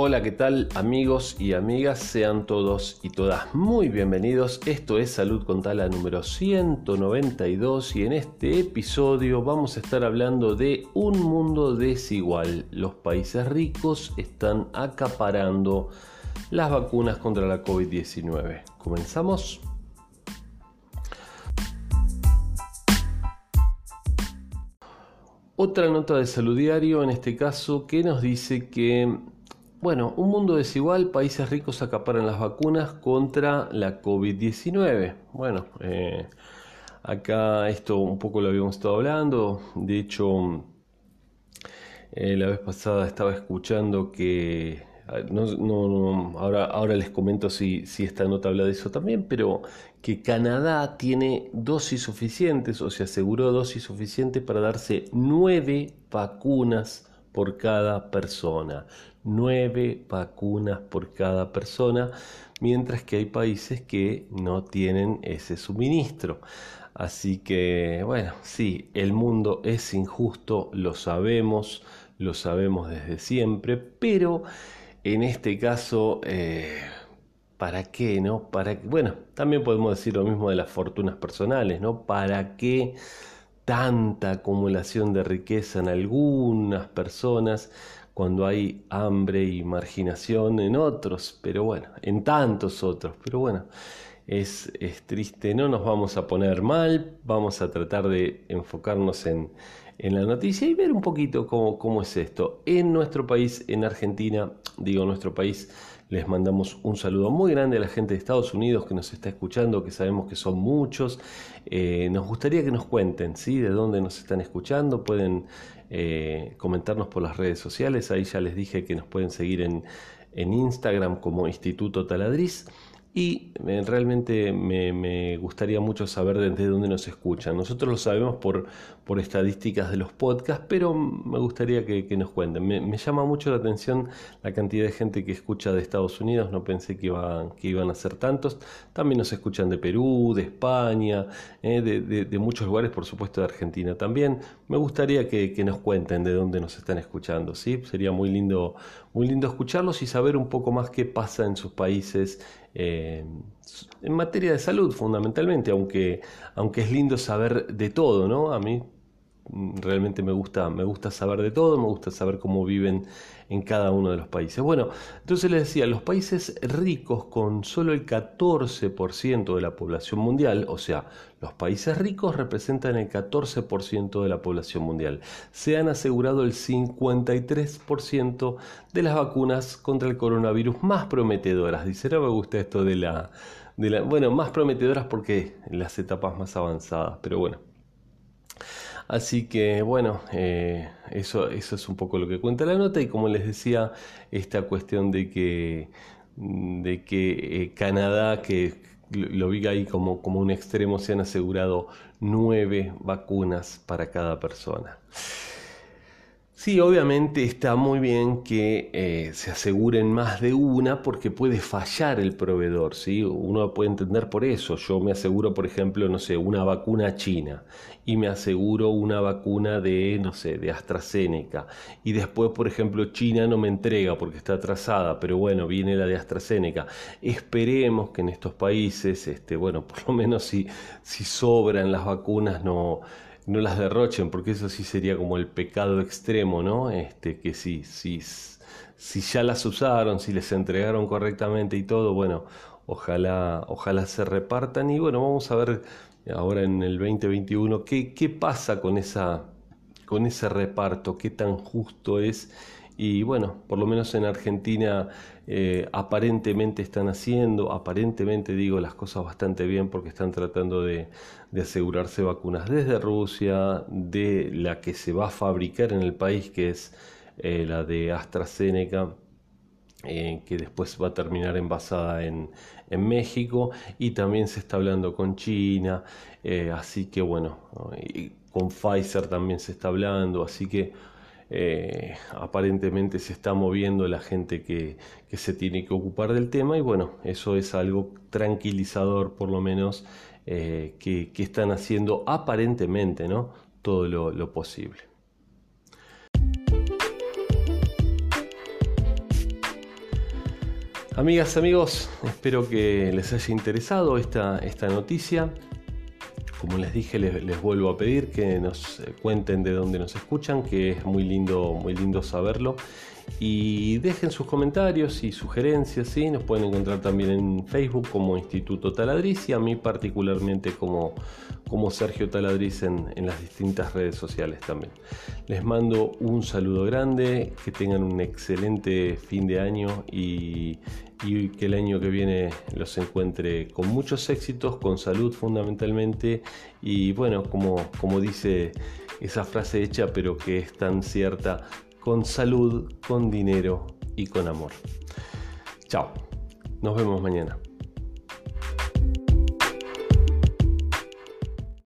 Hola, ¿qué tal amigos y amigas? Sean todos y todas muy bienvenidos. Esto es Salud con Tala número 192 y en este episodio vamos a estar hablando de un mundo desigual. Los países ricos están acaparando las vacunas contra la COVID-19. ¿Comenzamos? Otra nota de salud diario, en este caso, que nos dice que bueno, un mundo desigual, países ricos acaparan las vacunas contra la COVID-19. Bueno, eh, acá esto un poco lo habíamos estado hablando, de hecho, eh, la vez pasada estaba escuchando que, ah, no, ahora, ahora les comento si, si esta nota habla de eso también, pero que Canadá tiene dosis suficientes o se aseguró dosis suficientes para darse nueve vacunas por cada persona. Nueve vacunas por cada persona, mientras que hay países que no tienen ese suministro. Así que, bueno, sí, el mundo es injusto, lo sabemos, lo sabemos desde siempre, pero en este caso, eh, ¿para qué, no? Para, bueno, también podemos decir lo mismo de las fortunas personales, ¿no? ¿Para qué? Tanta acumulación de riqueza en algunas personas cuando hay hambre y marginación en otros, pero bueno, en tantos otros, pero bueno, es, triste, no nos vamos a poner mal, vamos a tratar de enfocarnos en, en la noticia y ver un poquito cómo, cómo es esto. En nuestro país, en Argentina, digo nuestro país, les mandamos un saludo muy grande a la gente de Estados Unidos que nos está escuchando, que sabemos que son muchos. Eh, nos gustaría que nos cuenten, ¿sí? De dónde nos están escuchando. Pueden eh, comentarnos por las redes sociales. Ahí ya les dije que nos pueden seguir en, en Instagram como Instituto Taladriz y realmente me, gustaría mucho saber desde dónde nos escuchan. Nosotros lo sabemos por, por estadísticas de los podcasts, pero me gustaría que, nos cuenten. Me, llama mucho la atención la cantidad de gente que escucha de Estados Unidos, no pensé que, iban, que iban a ser tantos. También nos escuchan de Perú, de España, eh, de, muchos lugares, por supuesto de Argentina también. Me gustaría que, nos cuenten de dónde nos están escuchando. ¿sí? Sería muy lindo, muy lindo escucharlos y saber un poco más qué pasa en sus países eh, en materia de salud fundamentalmente, aunque, aunque es lindo saber de todo, ¿no? A mí realmente me gusta, me gusta saber de todo, me gusta saber cómo viven en cada uno de los países. Bueno, entonces les decía, los países ricos con solo el 14% de la población mundial, o sea, los países ricos representan el 14% de la población mundial. Se han asegurado el 53% de las vacunas contra el coronavirus más prometedoras. Dice, no me gusta esto de la, de la bueno, más prometedoras porque en las etapas más avanzadas, pero bueno. Así que bueno, eh, eso, eso es un poco lo que cuenta la nota y como les decía, esta cuestión de que, de que eh, Canadá, que lo vi ahí como, como un extremo, se han asegurado nueve vacunas para cada persona. Sí, obviamente está muy bien que eh, se aseguren más de una porque puede fallar el proveedor, ¿sí? Uno puede entender por eso. Yo me aseguro, por ejemplo, no sé, una vacuna china y me aseguro una vacuna de, no sé, de AstraZeneca. Y después, por ejemplo, China no me entrega porque está atrasada, pero bueno, viene la de AstraZeneca. Esperemos que en estos países, este, bueno, por lo menos si, si sobran las vacunas, no no las derrochen, porque eso sí sería como el pecado extremo, ¿no? Este, que si, si, si ya las usaron, si les entregaron correctamente y todo, bueno, ojalá, ojalá se repartan. Y bueno, vamos a ver ahora en el 2021 qué, qué pasa con, esa, con ese reparto, qué tan justo es y bueno, por lo menos en Argentina eh, aparentemente están haciendo, aparentemente digo las cosas bastante bien porque están tratando de, asegurarse vacunas desde Rusia, de la que se va a fabricar en el país, que es eh, la de AstraZeneca. Eh, que después va a terminar envasada en, en, México y también se está hablando con China, así que bueno, con Pfizer también se está hablando, así que eh, aparentemente se está moviendo la gente que, se tiene que ocupar del tema y bueno, eso es algo tranquilizador por lo menos eh, que, están haciendo aparentemente ¿no? todo lo posible. Amigas, amigos, espero que les haya interesado esta, esta noticia. Como les dije, les, vuelvo a pedir que nos cuenten de dónde nos escuchan, que es muy lindo, muy lindo saberlo. Y dejen sus comentarios y sugerencias, ¿sí? Nos pueden encontrar también en Facebook como Instituto Taladriz y a mí particularmente como, como Sergio Taladriz en, en las distintas redes sociales también. Les mando un saludo grande, que tengan un excelente fin de año y, y que el año que viene los encuentre con muchos éxitos, con salud fundamentalmente y bueno, como, como dice esa frase hecha pero que es tan cierta, con salud, con dinero y con amor. Chao, nos vemos mañana.